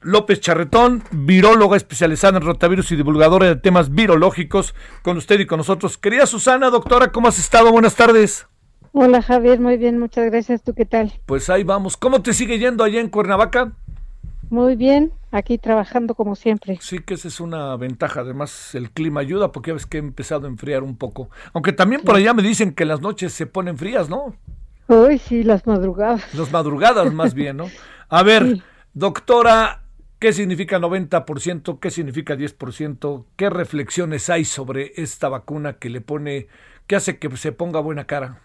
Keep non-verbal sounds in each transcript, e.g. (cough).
López Charretón, viróloga especializada en rotavirus y divulgadora de temas virológicos, con usted y con nosotros. Querida Susana, doctora, ¿cómo has estado? Buenas tardes. Hola Javier, muy bien, muchas gracias. ¿Tú qué tal? Pues ahí vamos. ¿Cómo te sigue yendo allá en Cuernavaca? Muy bien, aquí trabajando como siempre. Sí, que esa es una ventaja. Además, el clima ayuda porque ya ves que he empezado a enfriar un poco. Aunque también por allá me dicen que las noches se ponen frías, ¿no? Uy, sí, las madrugadas. Las madrugadas más bien, ¿no? (laughs) A ver, doctora, ¿Qué significa 90%? ¿Qué significa 10%? ¿Qué reflexiones hay sobre esta vacuna que le pone, que hace que se ponga buena cara?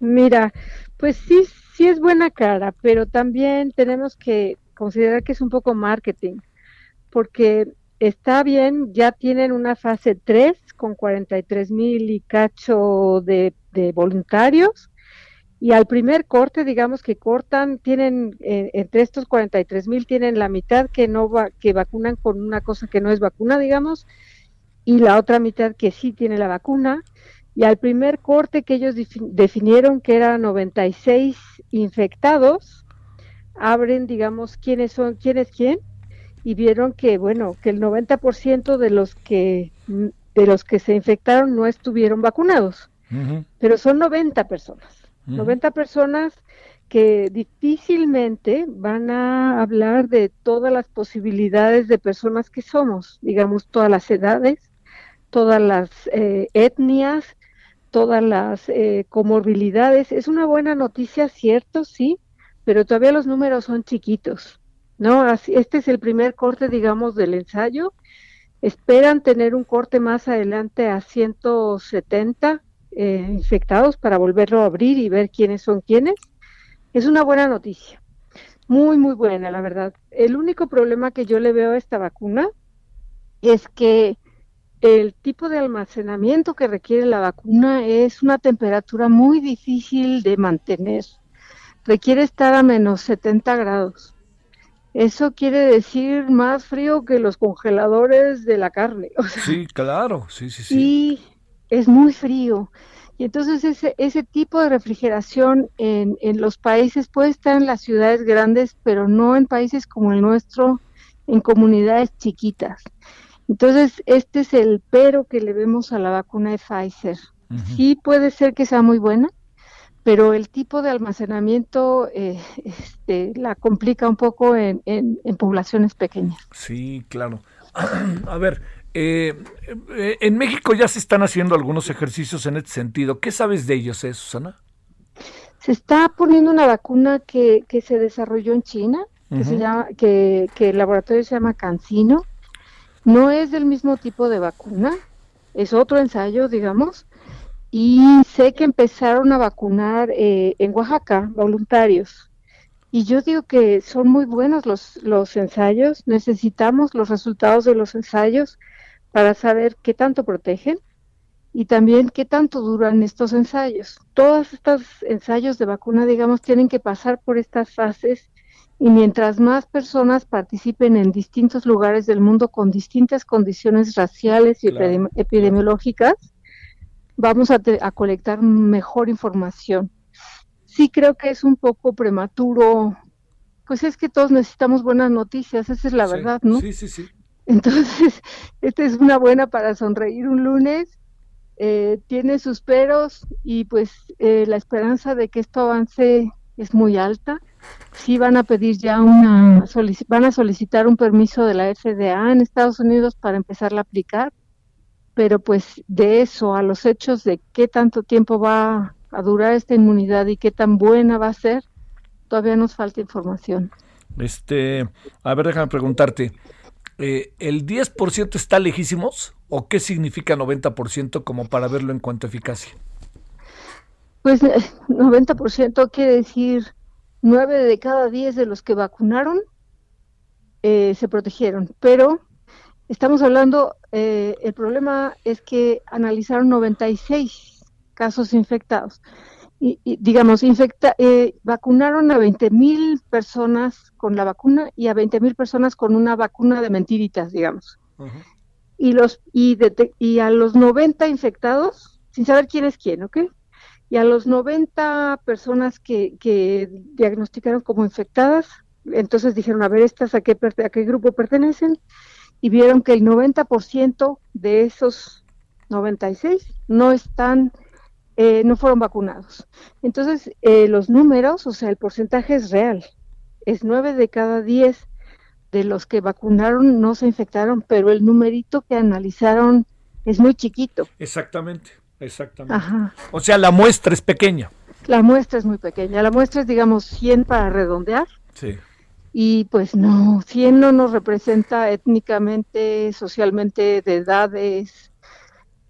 Mira, pues sí, sí es buena cara, pero también tenemos que considerar que es un poco marketing, porque está bien, ya tienen una fase 3 con 43 mil y cacho de, de voluntarios, y al primer corte, digamos que cortan, tienen eh, entre estos 43 mil tienen la mitad que no va, que vacunan con una cosa que no es vacuna, digamos, y la otra mitad que sí tiene la vacuna. Y al primer corte que ellos definieron que era 96 infectados, abren, digamos, quiénes son, quién es quién, y vieron que, bueno, que el 90% de los que de los que se infectaron no estuvieron vacunados, pero son 90 personas. 90 personas que difícilmente van a hablar de todas las posibilidades de personas que somos, digamos, todas las edades, todas las eh, etnias, todas las eh, comorbilidades. Es una buena noticia, cierto, sí, pero todavía los números son chiquitos, ¿no? Este es el primer corte, digamos, del ensayo. Esperan tener un corte más adelante a 170 eh, infectados para volverlo a abrir y ver quiénes son quiénes, es una buena noticia. Muy, muy buena, la verdad. El único problema que yo le veo a esta vacuna es que el tipo de almacenamiento que requiere la vacuna es una temperatura muy difícil de mantener. Requiere estar a menos 70 grados. Eso quiere decir más frío que los congeladores de la carne. (laughs) sí, claro, sí, sí, sí. Y es muy frío. Y entonces ese, ese tipo de refrigeración en, en los países puede estar en las ciudades grandes, pero no en países como el nuestro, en comunidades chiquitas. Entonces, este es el pero que le vemos a la vacuna de Pfizer. Sí puede ser que sea muy buena, pero el tipo de almacenamiento eh, este, la complica un poco en, en, en poblaciones pequeñas. Sí, claro. (clears throat) a ver, eh, eh, en México ya se están haciendo algunos ejercicios en este sentido. ¿Qué sabes de ellos, eh, Susana? Se está poniendo una vacuna que, que se desarrolló en China, que, se llama, que, que el laboratorio se llama Cancino. No es del mismo tipo de vacuna, es otro ensayo, digamos. Y sé que empezaron a vacunar eh, en Oaxaca voluntarios. Y yo digo que son muy buenos los, los ensayos, necesitamos los resultados de los ensayos para saber qué tanto protegen y también qué tanto duran estos ensayos. Todos estos ensayos de vacuna, digamos, tienen que pasar por estas fases y mientras más personas participen en distintos lugares del mundo con distintas condiciones raciales y claro. epidemiológicas, vamos a, a, colectar mejor información. Sí creo que es un poco prematuro, pues es que todos necesitamos buenas noticias, esa es la sí, verdad, ¿no? Sí, sí, sí. Entonces, (laughs) esta es una buena para sonreír un lunes. Eh, tiene sus peros y pues eh, la esperanza de que esto avance es muy alta. Sí van a pedir ya una, van a solicitar un permiso de la FDA en Estados Unidos para empezar a aplicar, pero pues de eso a los hechos de qué tanto tiempo va a durar esta inmunidad y qué tan buena va a ser, todavía nos falta información. Este, a ver, déjame preguntarte, eh, ¿el 10% está lejísimos o qué significa 90% como para verlo en cuanto a eficacia? Pues 90% quiere decir 9 de cada 10 de los que vacunaron eh, se protegieron, pero estamos hablando, eh, el problema es que analizaron 96 casos infectados. Y, digamos, infecta, eh, vacunaron a 20 mil personas con la vacuna y a 20 mil personas con una vacuna de mentiritas, digamos. Y, los, y, y a los 90 infectados, sin saber quién es quién, ¿ok? Y a los 90 personas que, que diagnosticaron como infectadas, entonces dijeron, a ver, ¿estas a qué, a qué grupo pertenecen? Y vieron que el 90% de esos 96 no están, eh, no fueron vacunados. Entonces, eh, los números, o sea, el porcentaje es real. Es 9 de cada 10 de los que vacunaron no se infectaron, pero el numerito que analizaron es muy chiquito. Exactamente, exactamente. O sea, la muestra es pequeña. La muestra es muy pequeña. La muestra es, digamos, 100 para redondear. Sí y pues no, 100 no nos representa étnicamente, socialmente, de edades,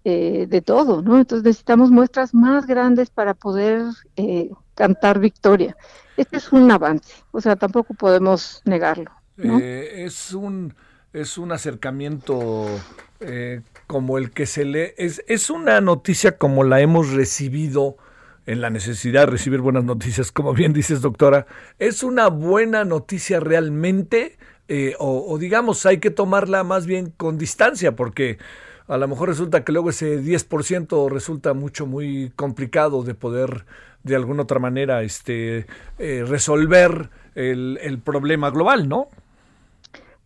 eh, de todo, ¿no? Entonces necesitamos muestras más grandes para poder eh, cantar victoria. Este es un avance, o sea, tampoco podemos negarlo. Eh, es un es un acercamiento como el que se lee, es, es una noticia como la hemos recibido en la necesidad de recibir buenas noticias, como bien dices, doctora, ¿es una buena noticia realmente? Eh, o, digamos, hay que tomarla más bien con distancia, porque a lo mejor resulta que luego ese 10% resulta mucho, muy complicado de poder de alguna otra manera este, eh, resolver el, el, problema global, ¿no?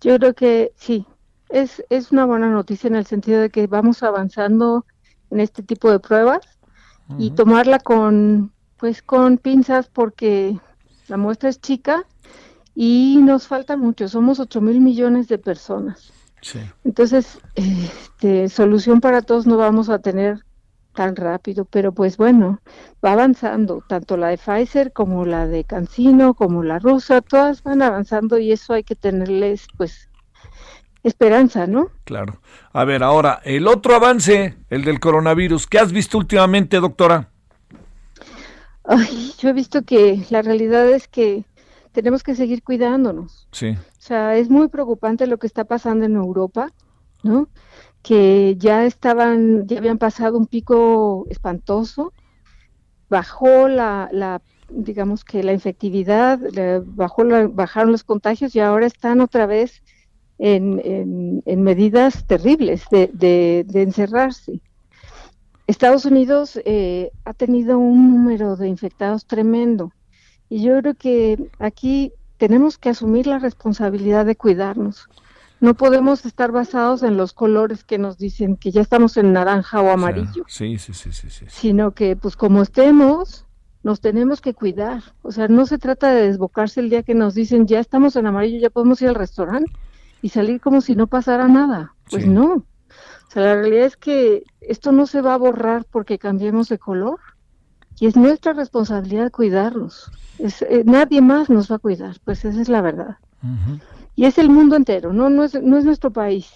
Yo creo que sí, es, es una buena noticia en el sentido de que vamos avanzando en este tipo de pruebas y tomarla con pues con pinzas porque la muestra es chica y nos falta mucho, somos 8 mil millones de personas. Entonces, este, solución para todos no vamos a tener tan rápido, pero pues bueno, va avanzando, tanto la de Pfizer como la de Cancino, como la rusa, todas van avanzando y eso hay que tenerles pues esperanza, ¿no? Claro. A ver, ahora, el otro avance, el del coronavirus, ¿qué has visto últimamente, doctora? Ay, yo he visto que la realidad es que tenemos que seguir cuidándonos. Sí. Sea, es muy preocupante lo que está pasando en Europa, ¿no? Que ya estaban, ya habían pasado un pico espantoso, bajó la, la digamos que la infectividad, bajó bajaron los contagios y ahora están otra vez en, en, medidas terribles de, de, encerrarse. Estados Unidos eh, ha tenido un número de infectados tremendo y yo creo que aquí tenemos que asumir la responsabilidad de cuidarnos. No podemos estar basados en los colores que nos dicen que ya estamos en naranja o amarillo. Sí, sí, sí, sí, sí. Sino que, pues, como estemos, nos tenemos que cuidar. O sea, no se trata de desbocarse el día que nos dicen ya estamos en amarillo, ya podemos ir al restaurante y salir como si no pasara nada. Pues no. O sea, la realidad es que esto no se va a borrar porque cambiemos de color y es nuestra responsabilidad cuidarlos. Es, eh, nadie más nos va a cuidar, pues esa es la verdad. Y es el mundo entero, ¿no? No es, no es nuestro país.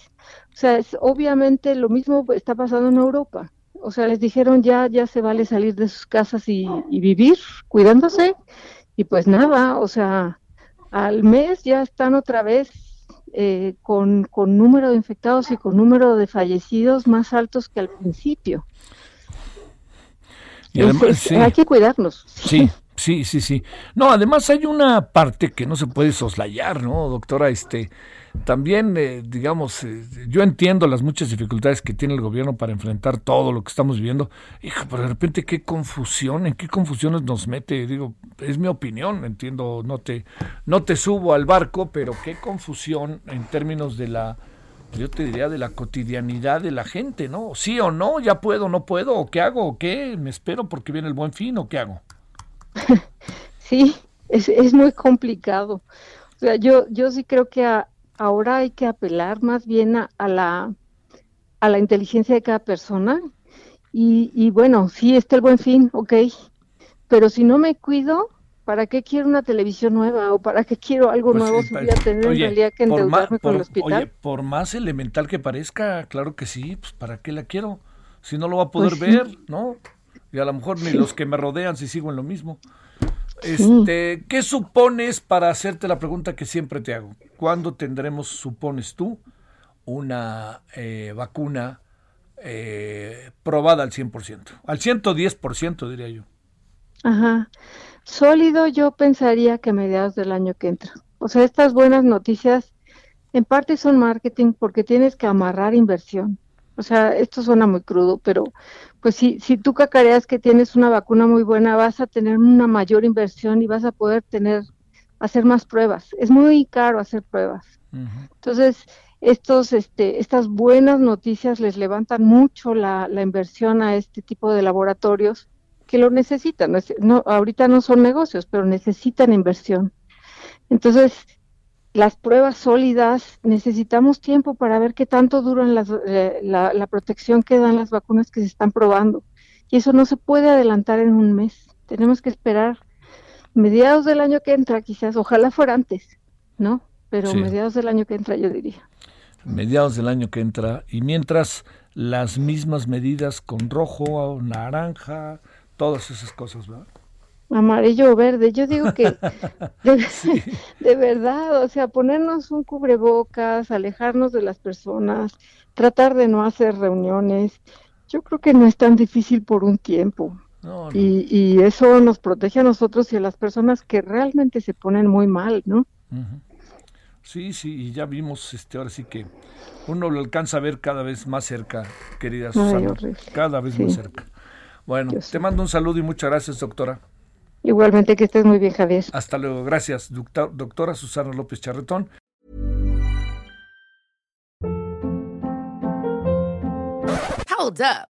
O sea, es, obviamente lo mismo está pasando en Europa. O sea, les dijeron ya, ya se vale salir de sus casas y, y vivir cuidándose. Y pues nada, o sea, al mes ya están otra vez eh, con, con número de infectados y con número de fallecidos más altos que al principio. Y además, Hay que cuidarnos. Sí, sí, sí, sí. No, además hay una parte que no se puede soslayar, ¿no, doctora? Este, también, eh, digamos, eh, yo entiendo las muchas dificultades que tiene el gobierno para enfrentar todo lo que estamos viviendo. Hija, pero de repente qué confusión, en qué confusiones nos mete. Digo, es mi opinión, entiendo, no te, no te subo al barco, pero qué confusión en términos de la, yo te diría, de la cotidianidad de la gente, ¿no? Sí o no, ya puedo, no puedo, o qué hago, o qué, me espero porque viene el buen fin, o qué hago. (laughs) Sí, es, es muy complicado. O sea, yo, yo sí creo que a, ahora hay que apelar más bien a, la, a la inteligencia de cada persona. Y, y, bueno, sí está el buen fin, ok, pero si no me cuido, ¿para qué quiero una televisión nueva o para qué quiero algo pues nuevo si voy a tener en realidad que endeudarme con el hospital? Oye, por más elemental que parezca, claro que sí, pues ¿para qué la quiero? Si no lo va a poder pues ver, ¿no? Y a lo mejor ni los que me rodean si sigo en lo mismo. Este, ¿Qué supones para hacerte la pregunta que siempre te hago? ¿Cuándo tendremos, supones tú, una eh, vacuna eh, probada al 100%? Al 110% diría yo. Ajá. Sólido yo pensaría que a mediados del año que entra. O sea, estas buenas noticias en parte son marketing porque tienes que amarrar inversión. O sea, esto suena muy crudo, pero pues si, si tú cacareas que tienes una vacuna muy buena, vas a tener una mayor inversión y vas a poder tener, hacer más pruebas. Es muy caro hacer pruebas. Entonces, estos, este, estas buenas noticias les levantan mucho la, la, inversión a este tipo de laboratorios que lo necesitan. No, ahorita no son negocios, pero necesitan inversión. Entonces, las pruebas sólidas, necesitamos tiempo para ver qué tanto duran las, eh, la, protección que dan las vacunas que se están probando. Y eso no se puede adelantar en un mes. Tenemos que esperar mediados del año que entra, quizás, ojalá fuera antes, ¿no? Pero mediados del año que entra, yo diría. Mediados del año que entra. Y mientras las mismas medidas con rojo, naranja, todas esas cosas, ¿verdad? amarillo o verde. Yo digo que (laughs) (laughs) de, verdad, o sea, ponernos un cubrebocas, alejarnos de las personas, tratar de no hacer reuniones, yo creo que no es tan difícil por un tiempo. Y, y, eso nos protege a nosotros y a las personas que realmente se ponen muy mal, ¿no? Sí, sí, y ya vimos, este, ahora sí que uno lo alcanza a ver cada vez más cerca, querida Susana, cada vez más cerca. Bueno, te mando un saludo y muchas gracias, doctora. Igualmente que estés muy bien, Javier. Hasta luego, gracias, doctora Susana López Charretón. Hold up.